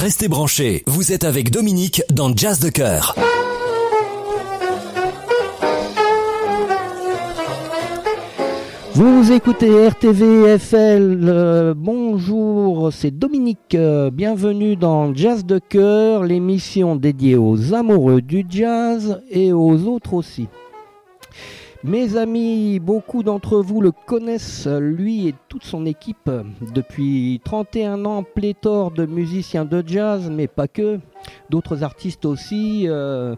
Restez branchés, vous êtes avec Dominique dans Jazz de Cœur. Vous écoutez RTV FL, euh, bonjour, c'est Dominique, euh, bienvenue dans Jazz de Cœur, l'émission dédiée aux amoureux du jazz et aux autres aussi. Mes amis, beaucoup d'entre vous le connaissent, lui et toute son équipe. Depuis 31 ans, pléthore de musiciens de jazz, mais pas que. D'autres artistes aussi euh,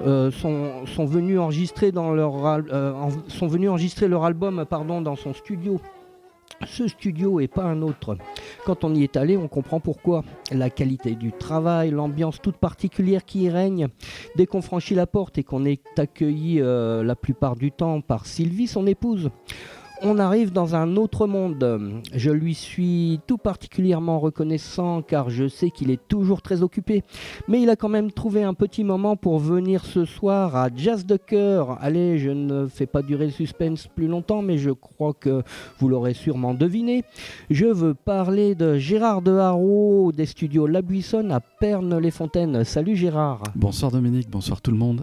euh, sont, venus enregistrer leur, euh, sont venus enregistrer leur album pardon, dans son studio ce studio et pas un autre. Quand on y est allé, on comprend pourquoi. La qualité du travail, l'ambiance toute particulière qui y règne. Dès qu'on franchit la porte et qu'on est accueilli euh, la plupart du temps par Sylvie, son épouse, on arrive dans un autre monde. Je lui suis tout particulièrement reconnaissant car je sais qu'il est toujours très occupé. Mais il a quand même trouvé un petit moment pour venir ce soir à Jazz de Cœur. Allez, je ne fais pas durer le suspense plus longtemps, mais je crois que vous l'aurez sûrement deviné. Je veux parler de Gérard de Haro des studios La Buissonne à Pernes-les-Fontaines. Salut Gérard. Bonsoir Dominique, bonsoir tout le monde.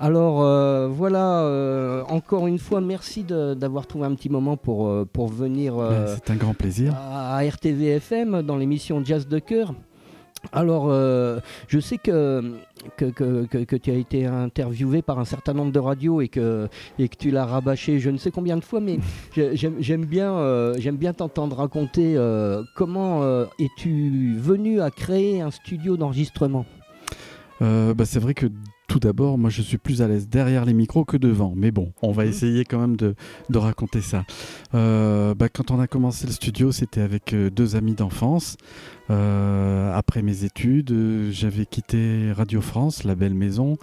Alors euh, voilà, euh, encore une fois, merci d'avoir trouvé un petit moment pour, euh, pour venir C'est un grand plaisir. à, RTVFM dans l'émission Jazz de cœur. Alors, je sais que que, que, tu as été interviewé par un certain nombre de radios et que, et que tu l'as rabâché je ne sais combien de fois, mais j'aime bien, j'aime bien t'entendre raconter comment es-tu venu à créer un studio d'enregistrement? Bah, C'est vrai que tout d'abord, moi je suis plus à l'aise derrière les micros que devant. Mais bon, on va mhm. essayer quand même de, raconter ça. Euh, bah, quand on a commencé le studio, c'était avec euh, deux amis d'enfance. Euh, après mes études, j'avais quitté Radio France, la belle maison,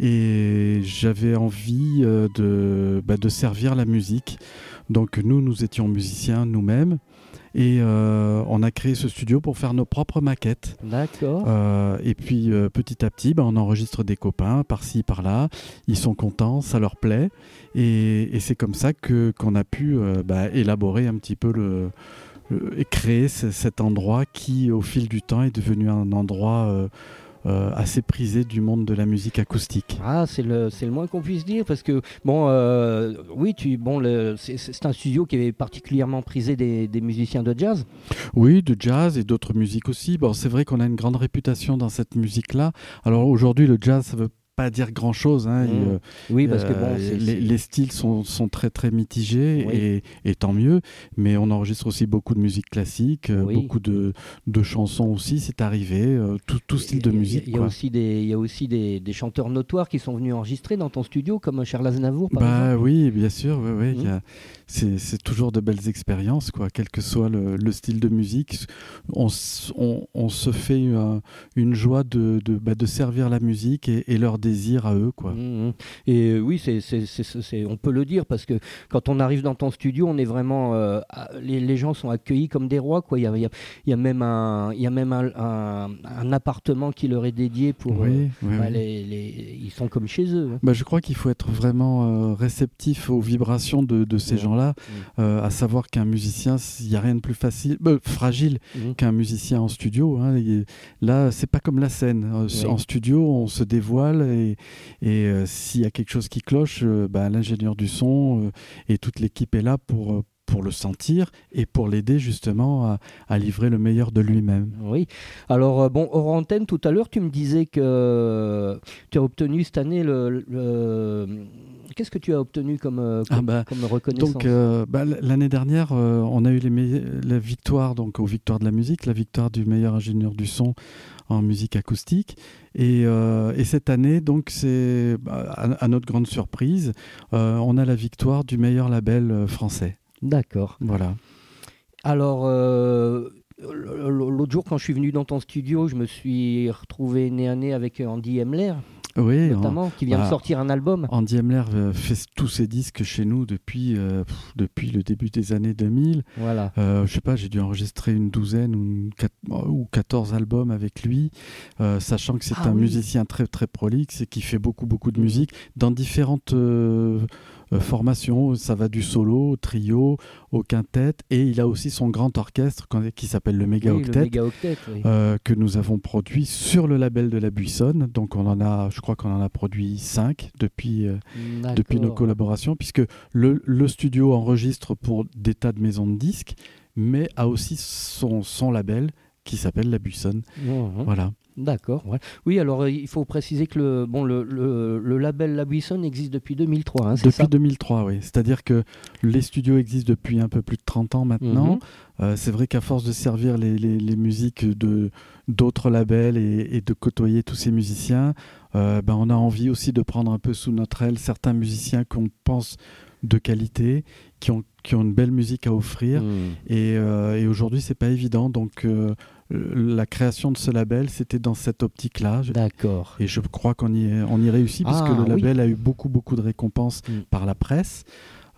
et j'avais envie de, bah, de servir la musique. Donc nous, nous étions musiciens nous-mêmes. Et euh, on a créé ce studio pour faire nos propres maquettes. D'accord. Euh, et puis euh, petit à petit, bah, on enregistre des copains par-ci, par-là. Ils sont contents, ça leur plaît. Et, c'est comme ça que qu'on a pu bah, élaborer un petit peu le, et créer cet endroit qui, au fil du temps, est devenu un endroit euh, assez prisé du monde de la musique acoustique. Ah, c'est le, le moins qu'on puisse dire parce que, bon, euh, oui, tu, bon, c'est un studio qui est particulièrement prisé des, des, musiciens de jazz. Oui, de jazz et d'autres musiques aussi. Bon, c'est vrai qu'on a une grande réputation dans cette musique-là. Alors aujourd'hui, le jazz, ça veut pas dire grand chose. Hein. Mmh. Euh, oui, parce que bon, les, styles sont, sont, très très mitigés et, et, tant mieux. Mais on enregistre aussi beaucoup de musique classique, euh, beaucoup de, de, chansons aussi. C'est arrivé, euh, tout, tout, style de musique. Il y, a aussi des, il y a aussi des, des, chanteurs notoires qui sont venus enregistrer dans ton studio, comme Charles Aznavour. Par bah exemple. oui, bien sûr. Mmh c'est toujours de belles expériences, quoi, quel que soit le, style de musique. On, on, se fait une joie de, de, bah, de, servir la musique et, leur désir à eux. Quoi. Mmh, mmh. Et euh, oui, c'est on peut le dire, parce que quand on arrive dans ton studio, on est vraiment. Euh, les, les, gens sont accueillis comme des rois. Il, y a, y a, même, un, y a même un, un, appartement qui leur est dédié pour. Oui, euh, bah, Les, les, ils sont comme chez eux. Hein. Bah, je crois qu'il faut être vraiment réceptif aux vibrations de, de ces gens mm. euh, à savoir qu'un musicien, il n'y a rien de plus facile, euh, fragile mm. qu'un musicien en studio. Hein, là, c'est pas comme la scène. Euh, en studio, on se dévoile et, et s'il y a quelque chose qui cloche, bah, l'ingénieur du son et toute l'équipe est là pour pour le sentir et pour l'aider justement à, livrer le meilleur de lui-même. Oui. Alors, euh, bon, hors antenne, tout à l'heure, tu me disais que tu as obtenu cette année le. Qu'est-ce que tu as obtenu comme, euh, ah bah, comme, reconnaissance? Donc, euh, bah, l'année dernière, on a eu les la victoire donc aux victoires de la musique, la victoire du meilleur ingénieur du son en musique acoustique. Et, et cette année, donc, c'est bah, à, notre grande surprise, on a la victoire du meilleur label français. D'accord. Voilà. Alors, euh, l'autre jour, quand je suis venu dans ton studio, je me suis retrouvé nez à nez avec Andy Emler. Oui, notamment, qui vient de bah, sortir un album. Andy Emler euh, fait tous ses disques chez nous depuis, euh, depuis le début des années 2000. Voilà. Euh, je sais pas, j'ai dû enregistrer une douzaine ou, ou 14 albums avec lui, sachant que c'est ah un musicien très très prolixe et qui fait beaucoup beaucoup de musique dans différentes formation. Ça va du solo au trio, au quintet, et il a aussi son grand orchestre qui s'appelle le Méga Octet, que nous avons produit sur le label de la Buissonne. Donc on en a, je crois qu'on en a produit cinq depuis, depuis nos collaborations, puisque le, le studio enregistre pour des tas de maisons de disques, mais a aussi son, son label qui s'appelle La Buissonne. Mmh. Voilà. D'accord. Oui, alors euh, il faut préciser que le, bon, le, le, label La Buissonne existe depuis 2003. Hein, depuis 2003, oui. C'est-à-dire que les studios existent depuis un peu plus de 30 ans maintenant. Mmh. Euh, c'est vrai qu'à force de servir les, les, musiques de d'autres labels et, de côtoyer tous ces musiciens, euh, ben on a envie aussi de prendre un peu sous notre aile certains musiciens qu'on pense de qualité, qui ont, qui ont une belle musique à offrir. Hmm. Et, euh, et aujourd'hui, c'est pas évident. Donc, la création de ce label, c'était dans cette optique-là. D'accord. Et je crois qu'on y, on y réussit, puisque ah, le label a eu beaucoup, beaucoup de récompenses hmm. par la presse.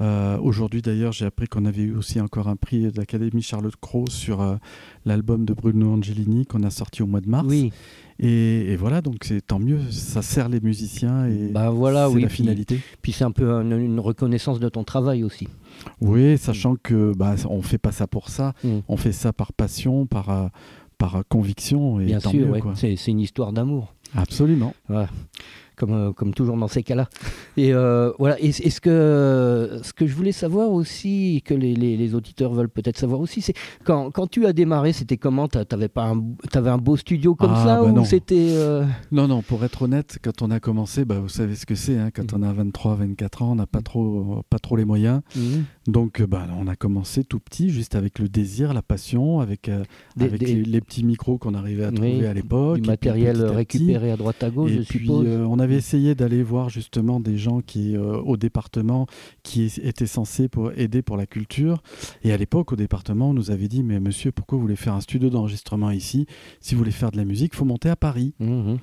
Euh, aujourd'hui, d'ailleurs, j'ai appris qu'on avait eu aussi encore un prix de l'Académie Charlotte Cros sur l'album de Bruno Angelini qu'on a sorti au mois de mars. Oui. Et, voilà, donc c'est tant mieux, ça sert les musiciens et bah voilà, c'est la finalité. Puis, c'est un peu une, reconnaissance de ton travail aussi. Oui, sachant que bah, on fait pas ça pour ça, mm. on fait ça par passion, par, euh, par conviction. Et Bien sûr, c'est une histoire d'amour. Absolument. Comme, euh, comme toujours dans ces cas-là. Et euh, voilà. Et, ce que ce que je voulais savoir aussi, que les, les, auditeurs veulent peut-être savoir aussi, c'est quand, quand tu as démarré, c'était comment? T'avais pas un, avais un beau studio comme ah, ça bah ou c'était euh, Non, non. Pour être honnête, quand on a commencé, bah, vous savez ce que c'est. Hein, quand on a 23, 24 ans, on n'a pas trop pas trop les moyens. Mm. Donc, bah, on a commencé tout petit, juste avec le désir, la passion, avec, avec Les, petits micros qu'on arrivait à trouver à l'époque. Du matériel récupéré à droite à gauche, je puis, suppose. on avait essayé d'aller voir justement des gens qui, euh, au département qui étaient censés pour aider pour la culture. Et à l'époque, au département, on nous avait dit Mais monsieur, pourquoi vous voulez faire un studio d'enregistrement ici? Si vous voulez faire de la musique, il faut monter à Paris. Mmh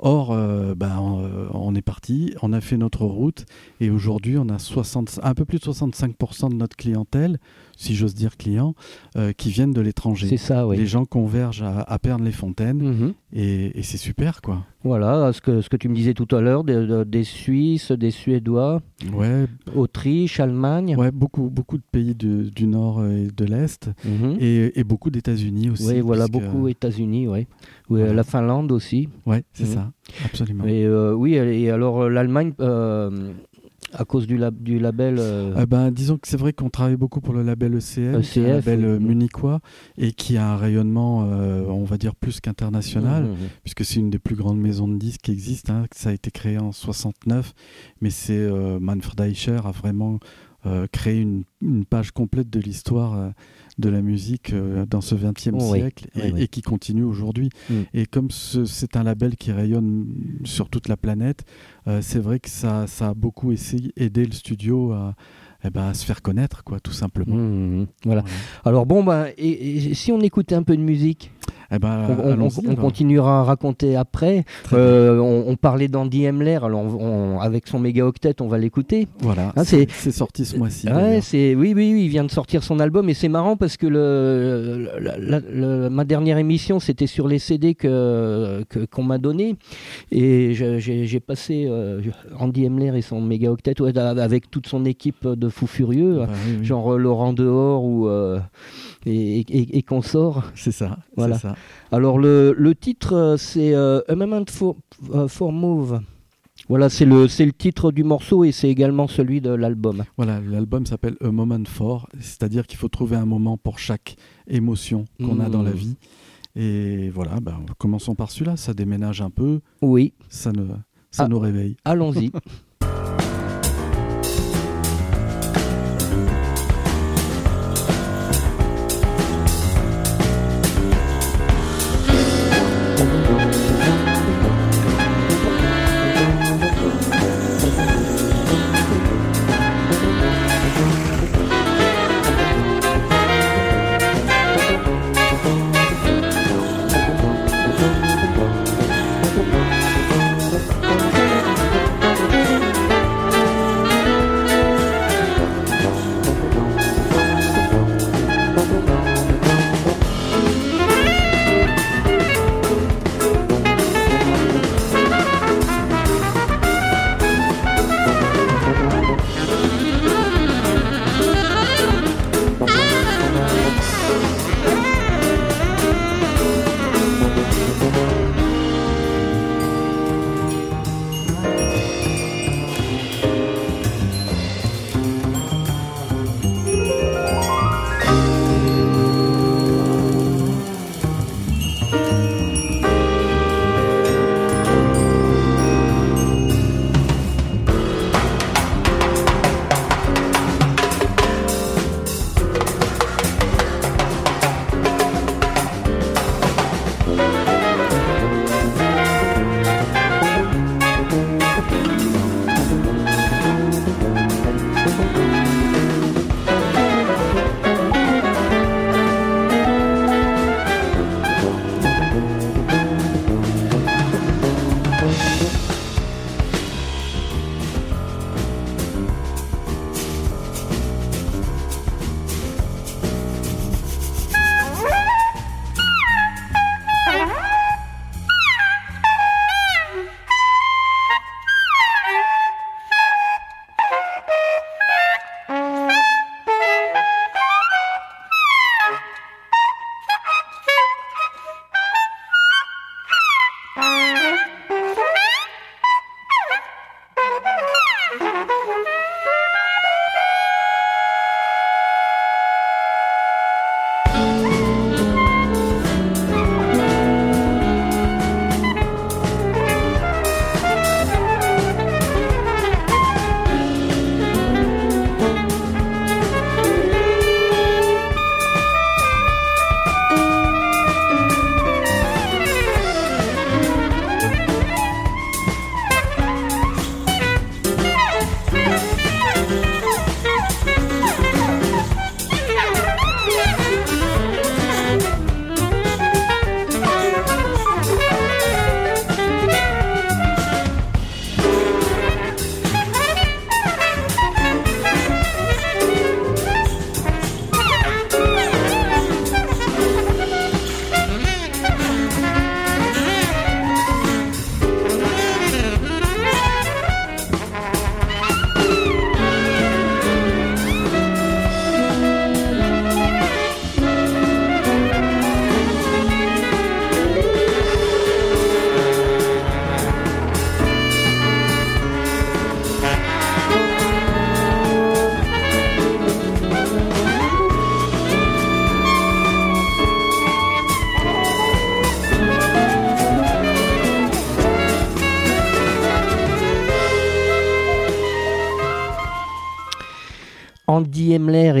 Or, euh, ben, euh, on est parti, on a fait notre route et aujourd'hui, on a 60, un peu plus de 65% de notre clientèle, si j'ose dire clients, euh, qui viennent de l'étranger. C'est ça, oui. Les gens convergent à, à les fontaines mhm. et, c'est super, quoi. Voilà, ce que, ce que tu me disais tout à l'heure, des, Suisses, des Suédois, ouais. Autriche, Allemagne. Ouais, beaucoup, beaucoup de pays du Nord et de l'Est mhm. et, beaucoup d'États-Unis aussi. Oui, voilà, beaucoup États-Unis, oui. La Finlande aussi. Oui, c'est mhm. ça, absolument. Et, euh, oui, et alors euh, l'Allemagne, euh, à cause du, du label ah ben, Disons que c'est vrai qu'on travaille beaucoup pour le label ECM, ECF, un label munichois, et qui a un rayonnement, on va dire, plus qu'international, mmh, mmh, mmh. puisque c'est une des plus grandes maisons de disques qui existent. Hein. Ça a été créé en 69, mais c'est Manfred Eicher a vraiment créé une, une, page complète de l'histoire de la musique euh, dans ce XXe siècle et, qui continue aujourd'hui. Mm. Et comme c'est un label qui rayonne sur toute la planète, euh, c'est vrai que ça, ça, a beaucoup essayé, aidé le studio à, eh ben, se faire connaître, quoi, tout simplement. Mm, mm, voilà. Alors bon, bah, et, si on écoutait un peu de musique eh ben, on, continuera à raconter après. Euh, on, parlait d'Andy Hemler, alors avec son méga octet, on va l'écouter. Voilà, hein, c'est sorti ce mois-ci. Ouais, oui, oui, oui, il vient de sortir son album et c'est marrant parce que le, ma dernière émission, c'était sur les CD que qu'on m'a donné et j'ai passé euh, Andy Hemler et son méga octet avec toute son équipe de fous furieux, bah genre Laurent Dehors ou euh, et, et, sort. C'est ça. Voilà. Ça. Alors le, le titre euh, c'est euh, A Moment for, euh, for Move. Voilà, c'est le, le titre du morceau et c'est également celui de l'album. Voilà, l'album s'appelle A Moment For, c'est-à-dire qu'il faut trouver un moment pour chaque émotion qu'on a dans la mmh. vie. Et voilà, bah, commençons par celui-là, ça déménage un peu. Oui. Ça, ne, ça ah, nous réveille. Allons-y.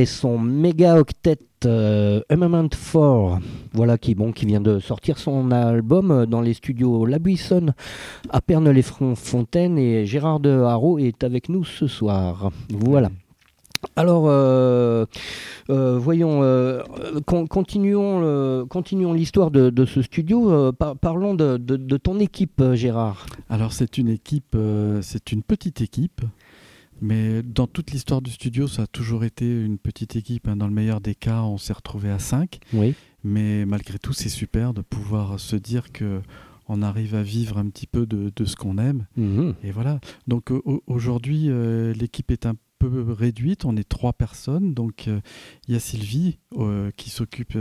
son méga octet euh, Moment For, voilà qui bon qui vient de sortir son album euh, dans les studios La Buissonne à Perne-les-Fontaines et Gérard de Haro est avec nous ce soir. Voilà. Alors, euh, euh, voyons, con- continuons, continuons l'histoire de, ce studio. Par- parlons de, de- ton équipe, Gérard. Alors c'est une équipe, c'est une petite équipe, mais dans toute l'histoire du studio, ça a toujours été une petite équipe. hein. Dans le meilleur des cas, on s'est retrouvé à 5, Oui. mais malgré tout, c'est super de pouvoir se dire que on arrive à vivre un petit peu de, de ce qu'on aime. Mhm. Et voilà. Donc au- aujourd'hui, euh, l'équipe est un peu réduite. On est trois personnes. Donc euh, il y a Sylvie euh, qui s'occupe,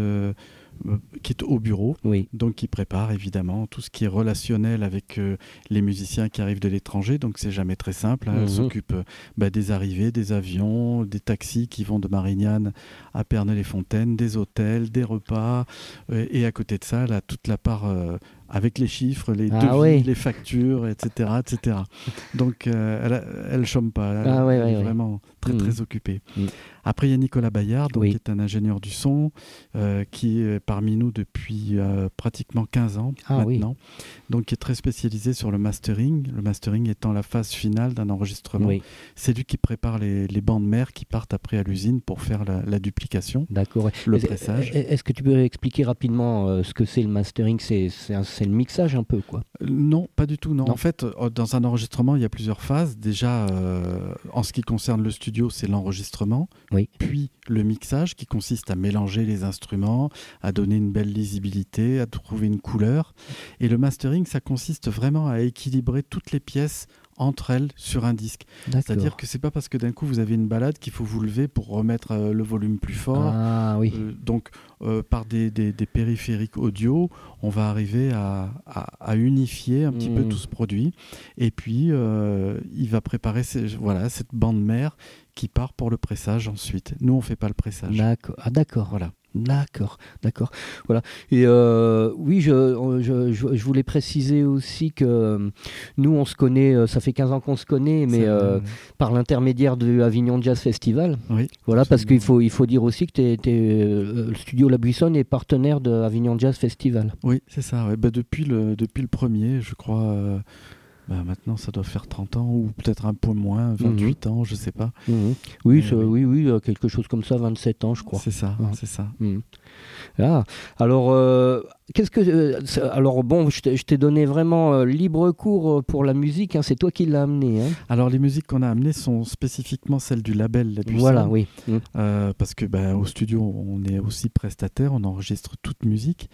qui est au bureau. Oui. Donc qui prépare évidemment tout ce qui est relationnel avec euh, les musiciens qui arrivent de l'étranger. Donc c'est jamais très simple. hein. Elle Mhm. s'occupe euh, bah, des arrivées, des avions, des taxis qui vont de Marignane à Pernay-les-Fontaines, des hôtels, des repas. Euh, et à côté de ça, elle a toute la part euh, avec les chiffres, les Ah devis, oui. les factures, etc. etc. Donc euh, elle, elle chôme pas. Elle, Ah ouais, elle ouais, est ouais. vraiment très très occupée. Mhm. Après, il y a Nicolas Bayard, donc, Oui. qui est un ingénieur du son, euh, qui est parmi nous depuis euh, pratiquement 15 ans Ah oui. maintenant, donc qui est très spécialisé sur le mastering, le mastering étant la phase finale d'un enregistrement. C'est lui qui prépare les, les bandes mères qui partent après à l'usine pour faire la, la duplication, le pressage. Est-ce que tu peux expliquer rapidement euh, ce que c'est le mastering? C'est un- c'est le mixage un peu, quoi. Euh, Non, pas du tout. Non. Non. En fait, euh, dans un enregistrement, il y a plusieurs phases. Déjà, euh, en ce qui concerne le studio, c'est l'enregistrement. Oui. Puis le mixage, qui consiste à mélanger les instruments, à donner une belle lisibilité, à trouver une couleur. Et le mastering, ça consiste vraiment à équilibrer toutes les pièces entre elles sur un disque. C'est-à-dire que c'est pas parce que d'un coup vous avez une balade qu'il faut vous lever pour remettre euh, le volume plus fort. Ah oui. Euh, donc, euh, par des, des- des périphériques audio, on va arriver à, à- à unifier un petit peu Mm. tout ce produit. Et puis, il va préparer ces- voilà, cette bande mère qui part pour le pressage ensuite. Nous, on fait pas le pressage. D'accord. Ah d'accord. Voilà. D'accord, d'accord. Voilà. Et euh, oui, je, je, je- je voulais préciser aussi que euh, nous, on se connaît, euh, ça fait 15 ans qu'on se connaît, mais euh, par l'intermédiaire du Avignon Jazz Festival. oui, Voilà, parce qu'il faut, il faut dire aussi que euh, le studio La Buissonne est partenaire de Avignon Jazz Festival. Oui, c'est ça. ouais. Bah, depuis, le, depuis le premier, je crois. euh, bah, maintenant, ça doit faire 30 ans ou peut-être un peu moins, 28 ans, je sais pas. Mhm. Oui, Euh, oui, oui, quelque chose comme ça, 27 ans, je crois. C'est ça, Ouais. c'est ça. Ah, alors, euh, qu'est-ce que. euh, alors, bon, je t'ai donné vraiment euh, libre cours pour la musique, hein, c'est toi qui l'as amené. Hein. Alors, les musiques qu'on a amenées sont spécifiquement celles du label. Voilà, oui. Euh, parce que bah, au studio, on est aussi prestataire, on enregistre toute musique.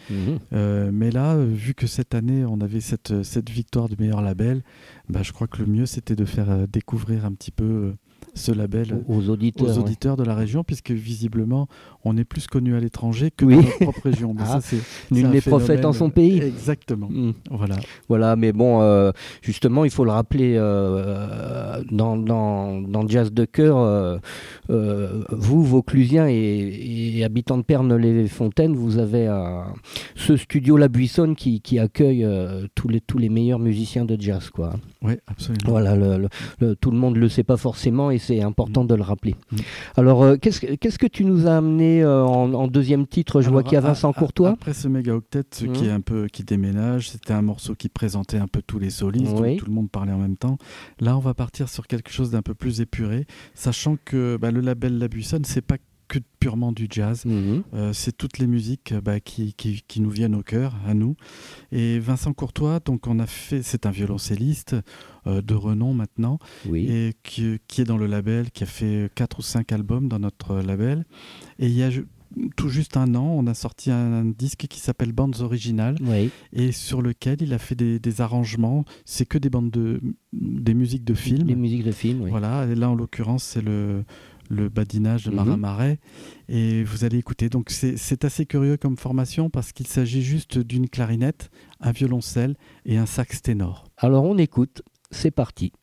Euh, mais là, vu que cette année, on avait cette, cette victoire du meilleur label, bah, je crois que le mieux, c'était de faire découvrir un petit peu ce label Aux auditeurs. aux ouais. auditeurs de la région, puisque visiblement, on est plus connu à l'étranger que Oui. dans notre propre région. Mais Ah, ça, c'est- nul n'est prophète en son pays. Exactement. Mhm. Voilà. Voilà, mais bon, euh, justement, il faut le rappeler, euh, dans, dans, dans Jazz de cœur, euh, vous, Vauclusiens et, et habitants de Perne-les-Fontaines, vous avez un- ce studio La Buissonne qui, qui accueille tous, les, tous les meilleurs musiciens de jazz. Quoi. Oui, absolument. Voilà, le- le- le- tout le monde ne le sait pas forcément et c'est important de le rappeler. Mm. Alors, euh, qu'est-ce, que- qu'est-ce que tu nous as amené euh, en, en deuxième titre Je vois qu'il y a Vincent Courtois. Après ce méga octet, ce qui Mhm. est un peu qui déménage, c'était un morceau qui présentait un peu tous les solistes, Oui. donc tout le monde parlait en même temps. Là, on va partir sur quelque chose d'un peu plus épuré, sachant que bah, le label La Buissonne, c'est pas que purement du jazz. Mhm. Euh, c'est toutes les musiques euh, bah, qui, qui- qui nous viennent au cœur, à nous. Et Vincent Courtois, donc on a fait, c'est un violoncelliste euh, de renom maintenant, Oui. et qui, qui est dans le label, qui a fait quatre ou cinq albums dans notre label. Et il y a tout juste un an, on a sorti un, un disque qui s'appelle Bandes Originales Oui. et sur lequel il a fait des, des arrangements. C'est que des bandes de des musiques de films. Les musiques de films, oui. Voilà, et là en l'occurrence c'est le, le badinage de Mhm. Marin Marais. Et vous allez écouter. Donc c'est c'est assez curieux comme formation parce qu'il s'agit juste d'une clarinette, un violoncelle et un sax ténor. Alors on écoute, c'est parti.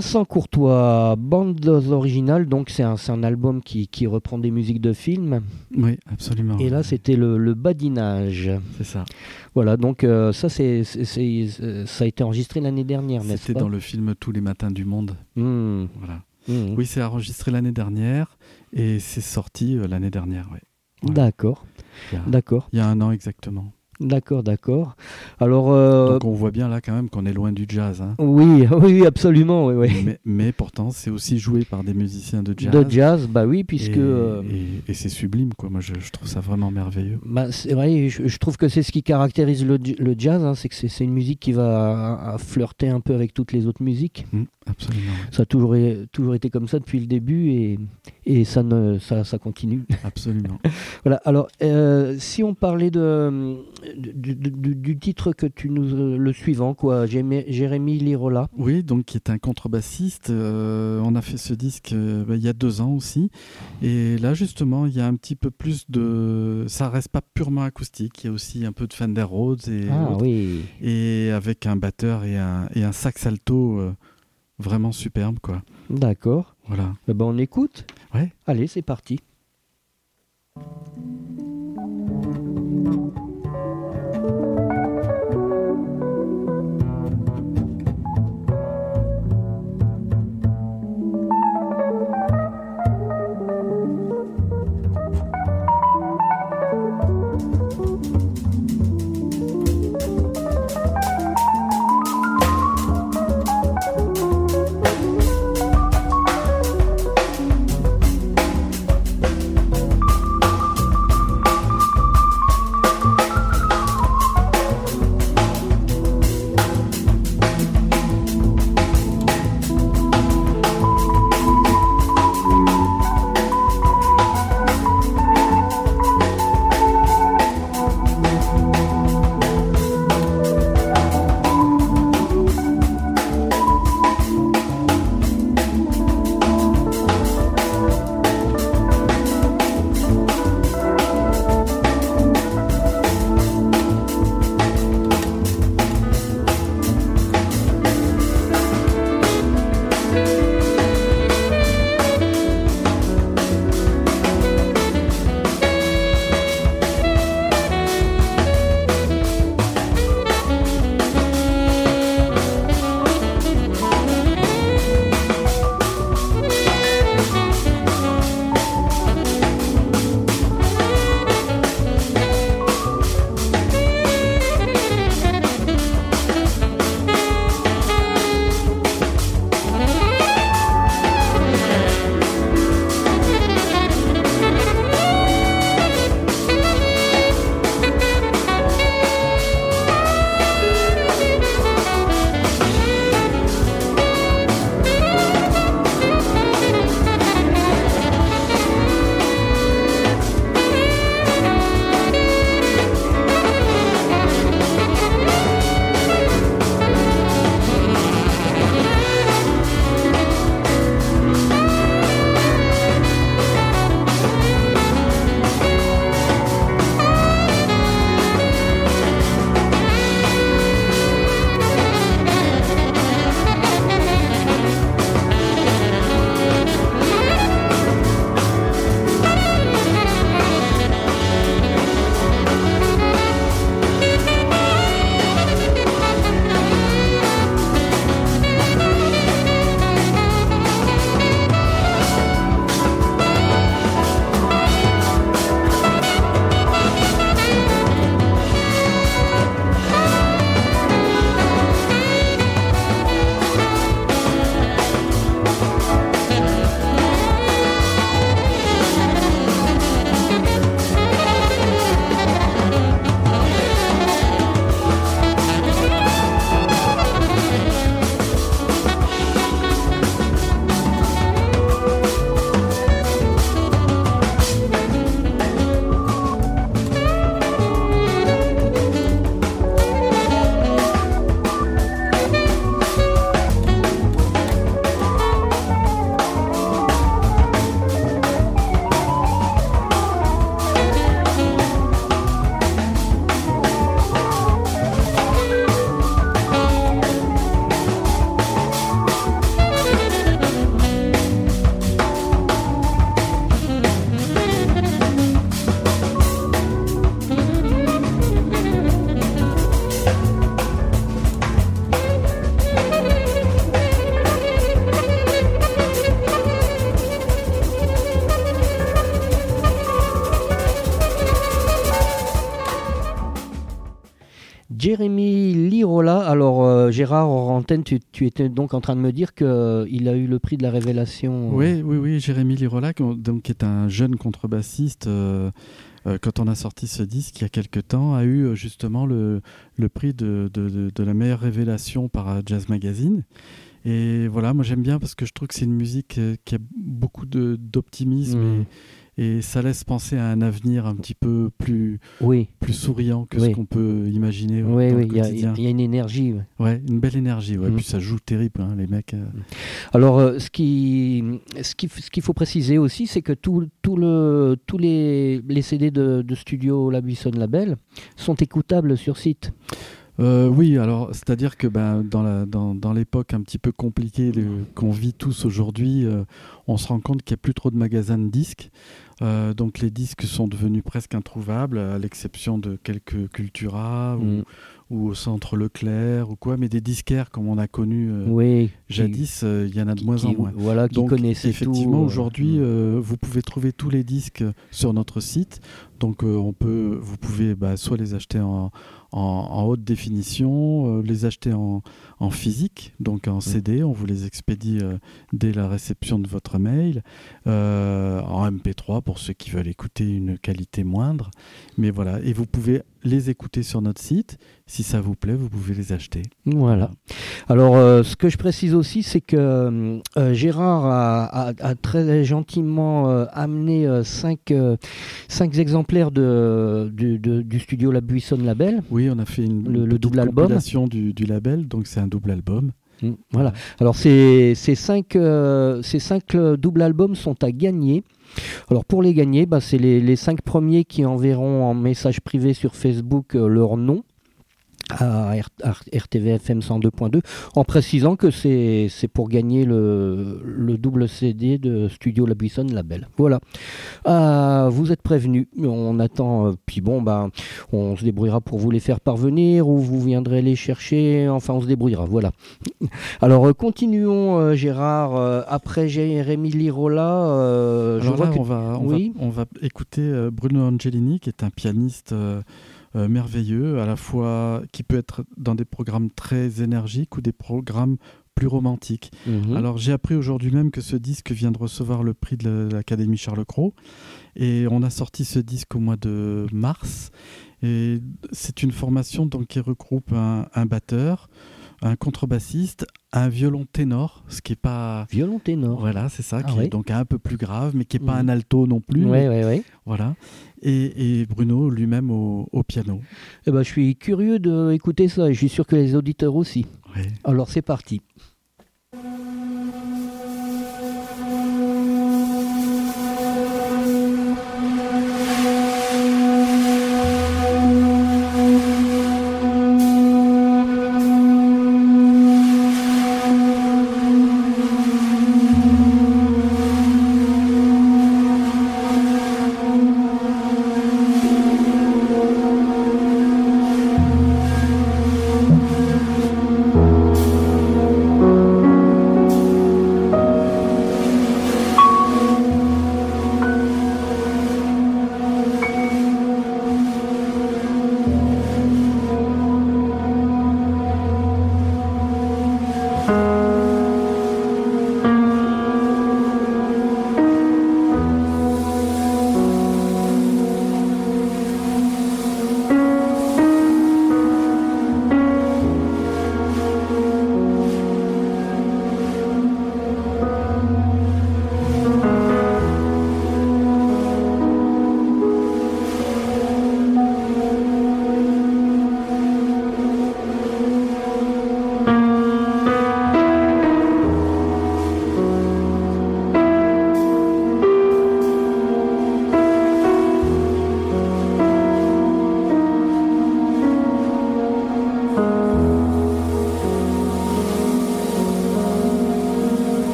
Vincent Courtois, bande originale, donc c'est un, un album qui, qui reprend des musiques de films. Oui, absolument. Et là, c'était le, le badinage. c'est ça. Voilà, donc euh, ça, c'est, ça a été enregistré l'année dernière, n'est-ce C'était dans le film Tous les matins du monde. Hmm, Voilà. hmm. Oui, c'est enregistré l'année dernière et c'est sorti euh, l'année dernière. Voilà. D'accord, d'accord, il y a un an exactement. D'accord, d'accord. Alors, euh, Donc on voit bien là quand même qu'on est loin du jazz. hein. oui, oui, absolument, oui, oui. mais, mais pourtant, c'est aussi joué par des musiciens de jazz. De jazz, bah oui, puisque... Et, euh, et- et c'est sublime, quoi. Moi, je, je trouve ça vraiment merveilleux. Bah, c'est vrai, je, je trouve que c'est ce qui caractérise le, le jazz, hein, c'est que c'est une musique qui va flirter un peu avec toutes les autres musiques. Mm, absolument. Ça a toujours, toujours été comme ça depuis le début et, et ça, ne, ça, ça continue. absolument. voilà, alors euh, si on parlait de, du, du- du- du titre que tu nous. euh, le suivant, quoi, Jérémy Lirola. Oui, donc qui est un contrebassiste. euh, on a fait ce disque euh, bah, il y a deux ans aussi. Et là, justement, il y a un petit peu plus de. Ça reste pas purement acoustique. Il y a aussi un peu de Fender Rhodes et, Ah oui, et avec un batteur et un, et un sax alto euh, vraiment superbe, quoi. d'accord. Voilà. Eh ben, on écoute Ouais. Allez, c'est parti. Thank Gérard, antenne, tu, tu, étais donc en train de me dire qu'il euh, a eu le prix de la révélation. Oui, oui, oui. Jérémy Lirola, donc, qui est un jeune contrebassiste. Euh, quand on a sorti ce disque il y a quelques temps, a eu justement le, le prix de, de, de, la meilleure révélation par Jazz Magazine. Et voilà, moi j'aime bien parce que je trouve que c'est une musique qui a beaucoup d'optimisme mmh. et et ça laisse penser à un avenir un petit peu plus, oui. plus souriant que ce qu'on peut imaginer. Oui, oui, il y, a une énergie. Ouais, une belle énergie. Ouais. Mm. Puis ça joue terrible, hein, les mecs. Euh. Mm. Alors, euh, ce qu'il ce qui, ce qu'il faut préciser aussi, c'est que tout, tout le, tous les, les CD de, de studio La Buissonne Label sont écoutables sur site. Euh, oui, alors c'est-à-dire que ben, dans, la, dans, dans l'époque un petit peu compliquée qu'on vit tous aujourd'hui, euh, on se rend compte qu'il n'y a plus trop de magasins de disques. Euh, donc les disques sont devenus presque introuvables, à l'exception de quelques Cultura ou, mm ou au centre Leclerc ou quoi, mais des disquaires comme on a connu euh, jadis, euh, il y en a de moins en moins. Voilà, qui Donc, effectivement, euh, aujourd'hui, mm. vous pouvez trouver tous les disques sur notre site. Donc, on peut, vous pouvez bah, soit les acheter en, en, haute définition, les acheter en, en, physique, donc en mm. CD, on vous les expédie dès la réception de votre mail, en MP3 pour ceux qui veulent écouter une qualité moindre. Mais voilà, et vous pouvez les écouter sur notre site. Si ça vous plaît, vous pouvez les acheter. Voilà. Alors, euh, ce que je précise aussi, c'est que euh, Gérard a, très gentiment euh, amené 5 cinq, exemplaires de, du, studio La Buissonne Label. Oui, on a fait une, le, double album. Du, du label, donc c'est un double album. Mmh, voilà. Alors, ces, cinq, ces cinq doubles albums sont à gagner. Alors pour les gagner, bah, c'est les, les, cinq premiers qui enverront en message privé sur Facebook euh, leur nom à RTVFM 102.2 en précisant que c'est pour gagner le, le, double CD de Studio La Buissonne Label. Voilà. Euh, vous êtes prévenus. On attend. Euh, puis bon, bah, on se débrouillera pour vous les faire parvenir ou vous viendrez les chercher. Enfin, on se débrouillera. Voilà. Alors, euh, continuons, Gérard. après Jérémy Lirola, je vois on, va, on, oui va, on va écouter Bruno Angelini, qui est un pianiste. Euh, merveilleux, à la fois qui peut être dans des programmes très énergiques ou des programmes plus romantiques. Mhm. Alors j'ai appris aujourd'hui même que ce disque vient de recevoir le prix de l'Académie Charles Cros et on a sorti ce disque au mois de mars et c'est une formation donc qui regroupe un batteur, un contrebassiste, un violon ténor, ce qui est pas violon ténor. Voilà, c'est ça, ah qui est donc un peu plus grave, mais qui est pas un mhm. alto non plus. Oui, oui, oui. Voilà. Et, Bruno lui-même au, piano. Eh ben, je suis curieux d'écouter ça et je suis sûr que les auditeurs aussi. Alors c'est parti.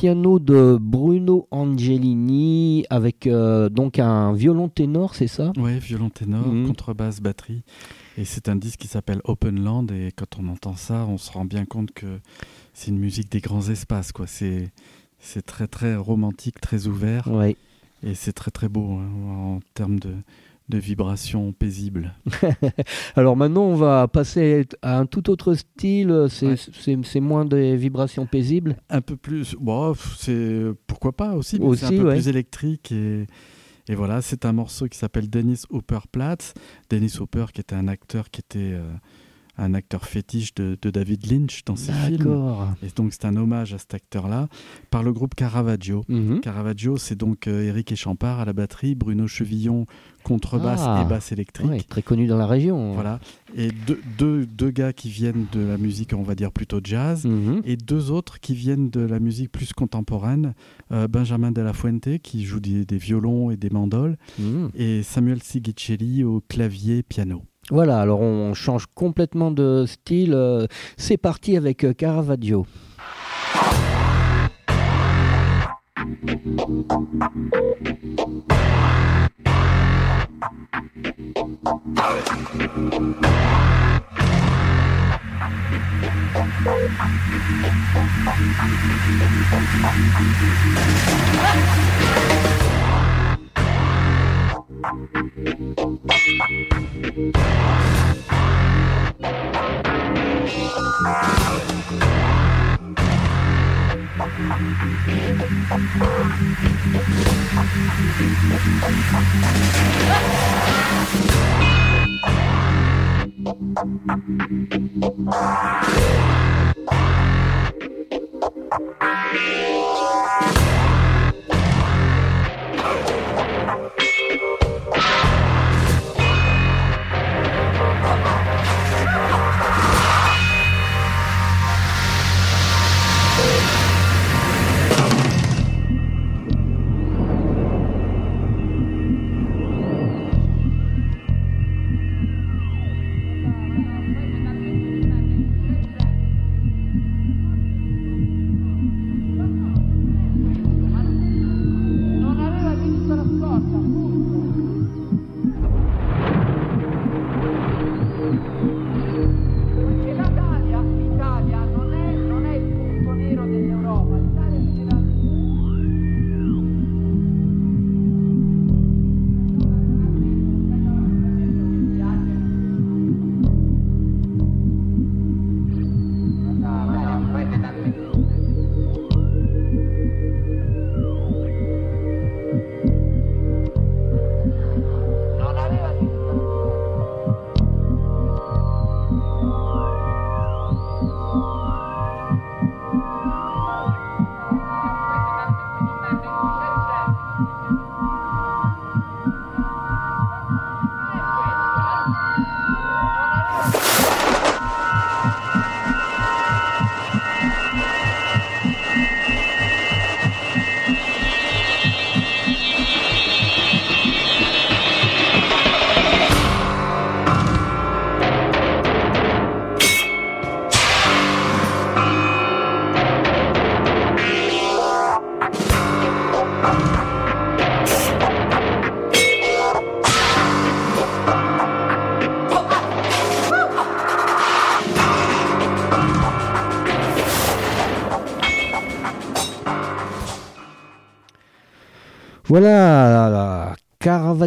Piano de Bruno Angelini avec euh, donc un violon ténor, c'est ça? Oui, violon ténor, Mhm. contrebasse, batterie. Et c'est un disque qui s'appelle Open Land. Et quand on entend ça, on se rend bien compte que c'est une musique des grands espaces. quoi. C'est c'est très très romantique, très ouvert. Oui. Et c'est très très beau hein, en termes de, de vibrations paisibles. Alors maintenant, on va passer à un tout autre style. C'est Ouais. moins des vibrations paisibles. Un peu plus, bon, c'est pourquoi pas aussi, c'est Aussi, un peu ouais. plus électrique et, et voilà, c'est un morceau qui s'appelle Dennis Hopper Platz. Dennis Hopper qui était un acteur qui était euh, un acteur fétiche de, de David Lynch dans ses films. Et donc c'est un hommage à cet acteur-là par le groupe Caravaggio. Mhm. Caravaggio, c'est donc euh, Eric Echampard à la batterie, Bruno Chevillon contrebasse Ah. et basse électrique. Ouais, très connu dans la région. Voilà. Et deux, deux, deux gars qui viennent de la musique, on va dire plutôt jazz, Mhm. et deux autres qui viennent de la musique plus contemporaine. Euh, Benjamin de la Fuente qui joue des, des violons et des mandoles, Mhm. et Samuel Sigicelli au clavier piano. Voilà, alors on change complètement de style. euh, C'est parti avec euh, Caravaggio. Non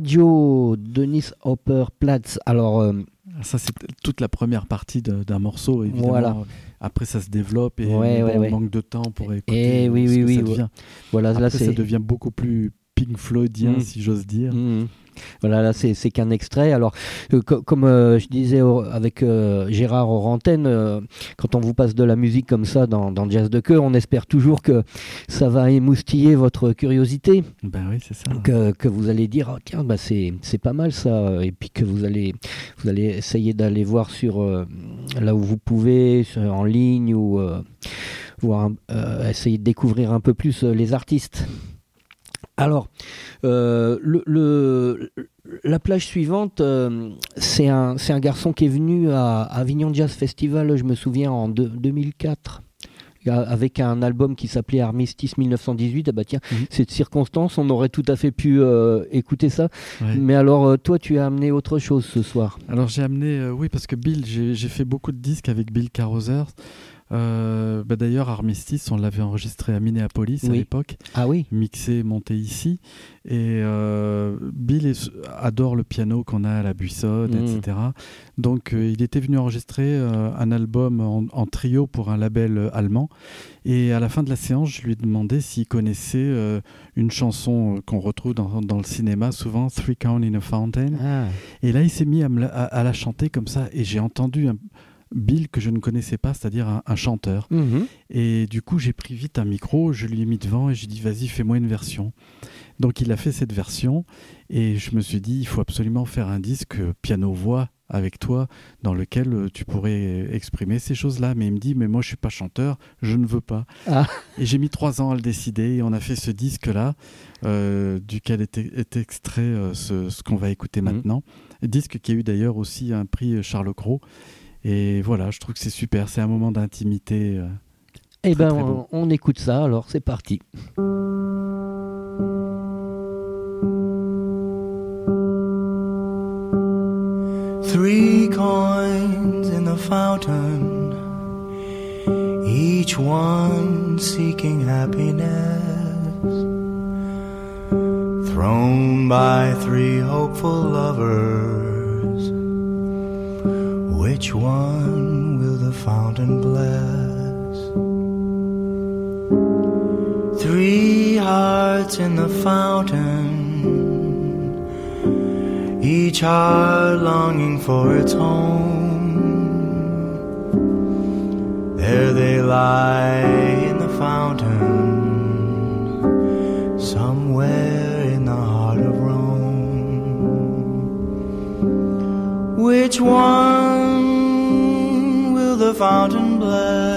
Caravaggio, Denis Hopper Platz. Alors, euh, Ça, c'est toute la première partie d'un morceau, évidemment. Voilà. Après, ça se développe et Ouais, bon, ouais, on manque de temps pour écouter Eh oui, ce oui, que oui, devient. voilà, Après, là ça devient beaucoup plus Pink Floydien, Mm. si j'ose dire. Mhm. Voilà, là c'est qu'un extrait. Alors, euh, co- comme euh, je disais au- avec euh, Gérard Orantène, quand on vous passe de la musique comme ça dans, dans Jazz de cœur, on espère toujours que ça va émoustiller votre curiosité, Ben oui, c'est ça. que, que vous allez dire Ah, tiens, bah c'est pas mal ça, et puis que vous allez vous allez essayer d'aller voir sur là où vous pouvez, sur- en ligne ou voir, essayer de découvrir un peu plus les artistes. Alors, euh, le, le- la plage suivante, euh, c'est un, garçon qui est venu à Avignon Jazz Festival, je me souviens, en deux- 2004. avec un album qui s'appelait Armistice 1918. Ah bah tiens, Mhm. cette circonstance, on aurait tout à fait pu euh, écouter ça. Ouais. Mais alors, toi, tu as amené autre chose ce soir? Alors j'ai amené, euh, oui, parce que Bill, j'ai fait beaucoup de disques avec Bill Carothers. Euh, bah, D'ailleurs, Armistice, on l'avait enregistré à Minneapolis à l'époque, Ah oui mixé, monté ici. Et euh, Bill est- adore le piano qu'on a à la Buissonne, Mm. etc. Donc euh, il était venu enregistrer euh, un album en, en trio pour un label allemand. Et à la fin de la séance, je lui ai demandé s'il connaissait une chanson qu'on retrouve dans, dans le cinéma souvent, Three Count in a Fountain. Ah. Et là, il s'est mis à, me la, à- à la chanter comme ça, et j'ai entendu un Bill que je ne connaissais pas, c'est-à-dire un, un chanteur. Mhm. Et du coup, j'ai pris vite un micro, je lui ai mis devant et j'ai dit, vas-y, fais-moi une version. Donc, il a fait cette version, et je me suis dit, il faut absolument faire un disque piano-voix avec toi, dans lequel euh, tu pourrais exprimer ces choses-là. Mais il me dit, mais moi, je suis pas chanteur, je ne veux pas. Ah. Et j'ai mis trois ans à le décider, et on a fait ce disque-là, euh, duquel est, est extrait euh, ce, ce qu'on va écouter Mhm. maintenant. Disque qui a eu d'ailleurs aussi un prix Charles Cros. Et voilà, je trouve que c'est super, c'est un moment d'intimité. euh. Eh ben, très on, on écoute ça, alors c'est parti. Three coins in the fountain, each one seeking happiness. Thrown by three hopeful lovers, which one will the fountain bless? Three hearts in the fountain each heart longing for its home. There they lie in the fountain, somewhere in the heart of Rome. Which one the fountain bless?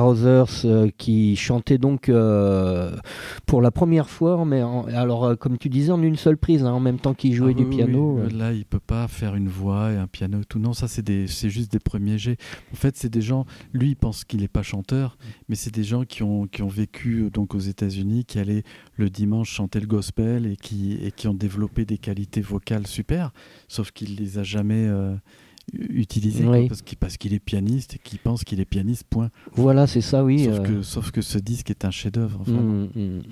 Carothers euh, qui chantait donc euh, pour la première fois, mais en- alors euh, comme tu disais en une seule prise, hein, en même temps qu'il jouait Ah du oui, piano. oui. Là, il peut pas faire une voix et un piano et tout. Non, ça, c'est des, c'est juste des premiers jets. En fait, c'est des gens. Lui, il pense qu'il n'est pas chanteur, mais c'est des gens qui ont, qui ont vécu donc aux États-Unis, qui allaient le dimanche chanter le gospel et qui, et qui ont développé des qualités vocales super. Sauf qu'il les a jamais. euh, utilisé quoi, parce qu'il parce qu'il est pianiste et qu'il pense qu'il est pianiste. Point. Voilà, c'est ça, oui. sauf, euh, que, sauf que ce disque est un chef-d'œuvre. vraiment. Mm, mm.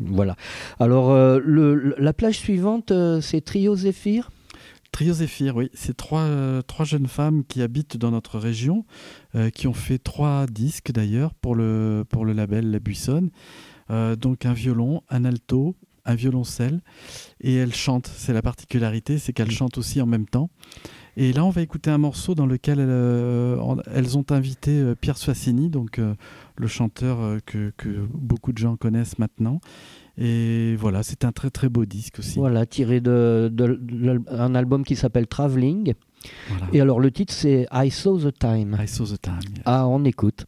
Voilà. Alors, euh, le, la plage suivante, euh, c'est Trio Zéphyr? Trio Zéphyr, oui, c'est trois, trois jeunes femmes qui habitent dans notre région, qui ont fait trois disques d'ailleurs pour le, pour le label La Buissonne. Donc un violon, un alto, un violoncelle, et elles chantent. C'est la particularité, c'est qu'elles chantent aussi en même temps. Et là, on va écouter un morceau dans lequel elles, euh, elles ont invité euh, Pierre Soissini, donc euh, le chanteur que, que beaucoup de gens connaissent maintenant. Et voilà, c'est un très très beau disque aussi. Voilà, tiré de, de- de l'al- un album qui s'appelle Traveling. Voilà. Et alors, le titre, c'est I Saw the Time. I saw the time. Ah, on écoute.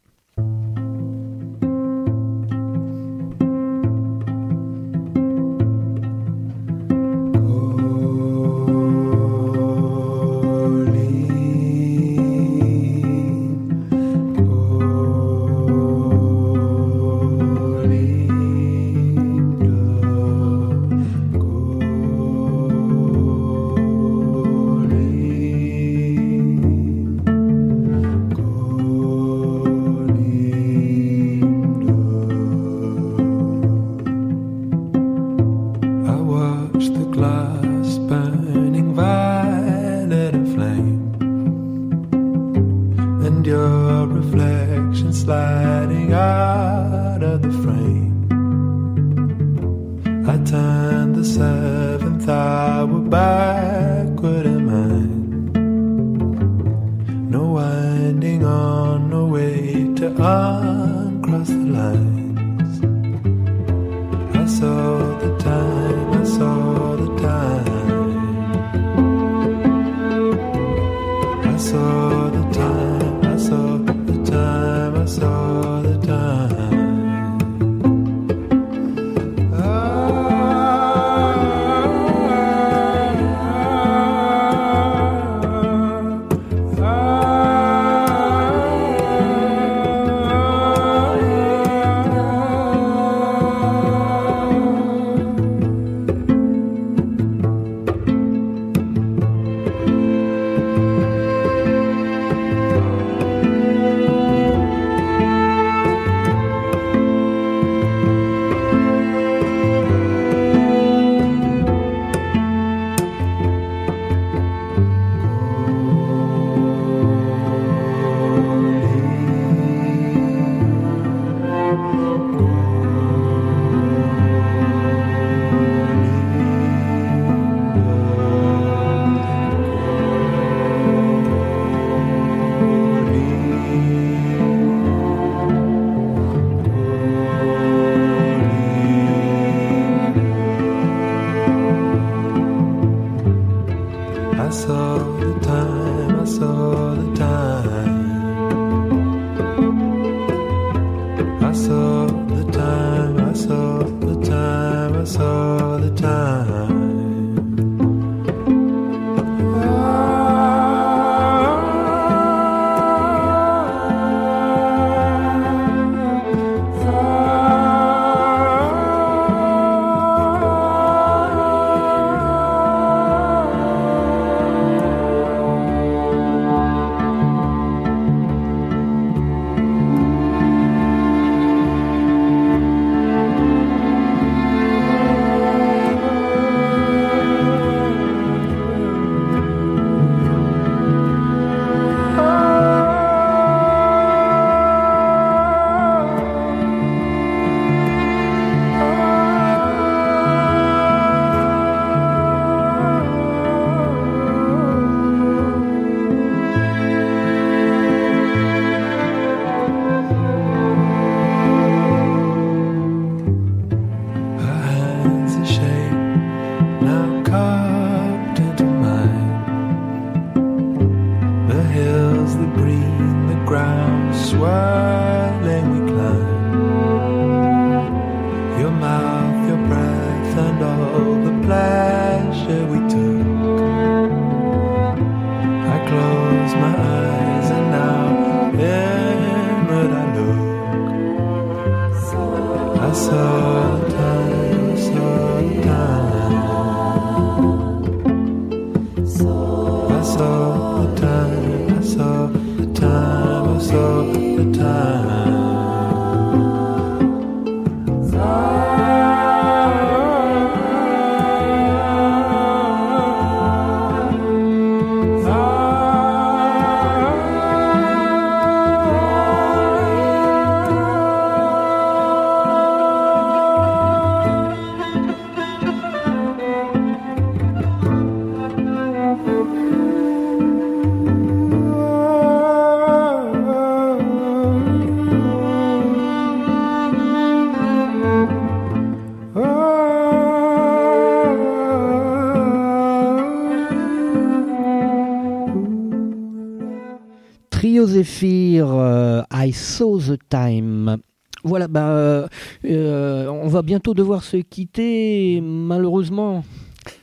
I Saw the Time. Voilà, ben, euh, euh, on va bientôt devoir se quitter, malheureusement.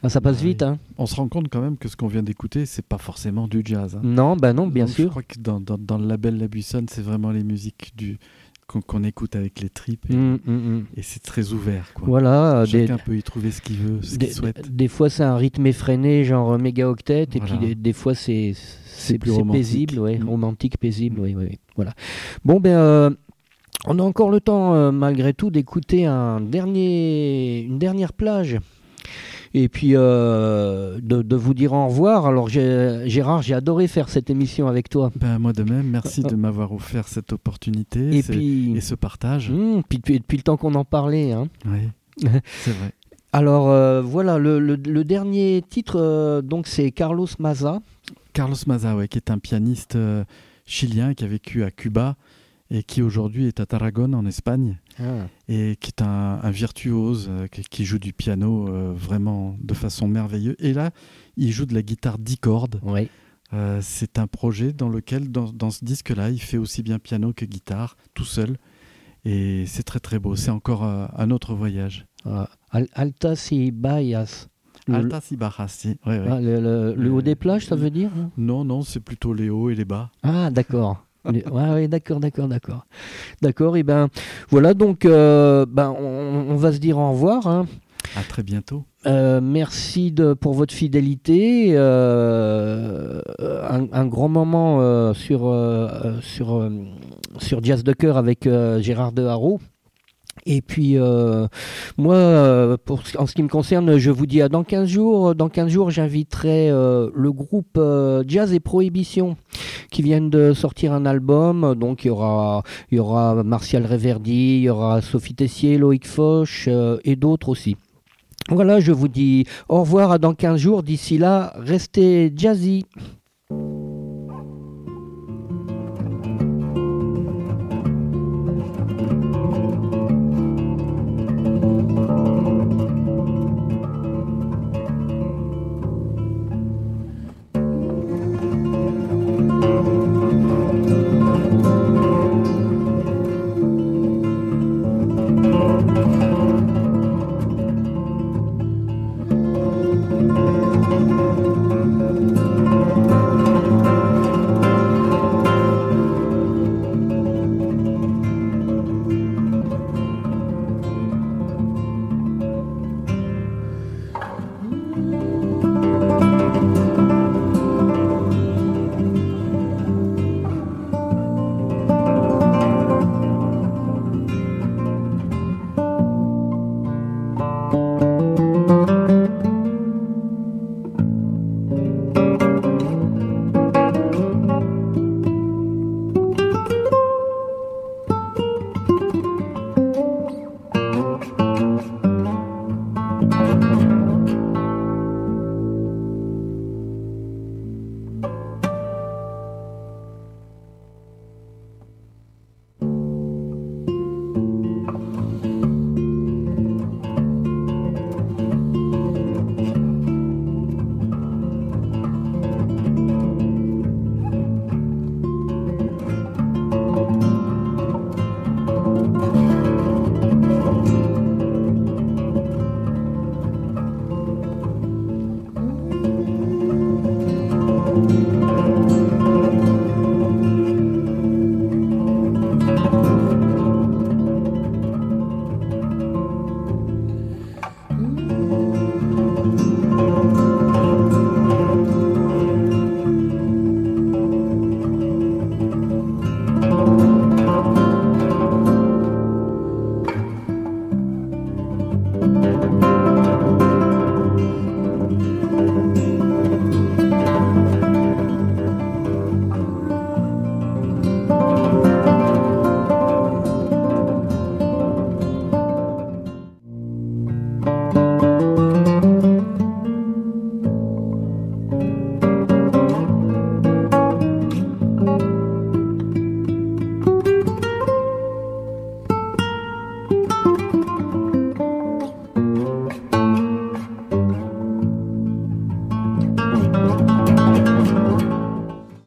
Ben, ça passe Ouais. vite, hein On se rend compte quand même que ce qu'on vient d'écouter, c'est pas forcément du jazz. hein. Non, ben non, bien Donc, Je sûr. crois que dans, dans- dans le label La Buissonne, c'est vraiment les musiques du qu'on écoute avec les tripes et, Mm, mm, mm. et c'est très ouvert. Quoi. Voilà, euh, des, Chacun peut y trouver ce qu'il veut, ce qu'il souhaite. des fois c'est un rythme effréné, genre mégaoctet, et Voilà. puis des, des fois c'est c'est plus c'est romantique. paisible, ouais, Mm. romantique, paisible, oui, oui, oui, voilà. Bon ben, euh, on a encore le temps euh, malgré tout d'écouter un dernier, une dernière plage. Et puis euh, de, de vous dire au revoir. Alors Gérard, j'ai adoré faire cette émission avec toi. Ben, moi de même, merci de m'avoir offert cette opportunité Et c'est- puis, et ce partage. Hmm, puis depuis, depuis le temps qu'on en parlait. Hein. Oui, c'est vrai. Alors euh, voilà, le, le- le dernier titre, euh, donc c'est Carlos Maza. Carlos Maza, ouais, qui est un pianiste euh, chilien qui a vécu à Cuba et qui aujourd'hui est à Tarragone en Espagne et qui est un, un virtuose euh, qui, qui joue du piano euh, vraiment de façon merveilleuse. Et là, il joue de la guitare 10 cordes. Oui. C'est un projet dans lequel, dans, dans ce disque-là, il fait aussi bien piano que guitare, tout seul. Et c'est très très beau. C'est encore un autre voyage. Ah, Al- Altas y Bayas. Le, Alta si bajas, si. Ouais, ouais. ah, le- le- le haut des plages, ça veut dire hein Non, non, c'est plutôt les hauts et les bas. Ah, d'accord. Ouais, ouais, d'accord, d'accord, d'accord. D'accord, et ben voilà, donc euh, ben, on, on va se dire au revoir. hein. À très bientôt. Euh, merci de, pour votre fidélité. euh, un, un grand moment euh, sur, euh, euh, sur, euh, sur Jazz de Cœur avec euh, Gérard de Haro. Et puis, euh, moi, en ce qui me concerne, je vous dis à dans 15 jours. Dans 15 jours, j'inviterai euh, le groupe euh, Jazz et Prohibition qui viennent de sortir un album. Donc, il y aura, y aura Martial Reverdy, il y aura Sophie Tessier, Loïc Foch et d'autres aussi. Voilà, je vous dis au revoir à dans 15 jours. D'ici là, restez jazzy.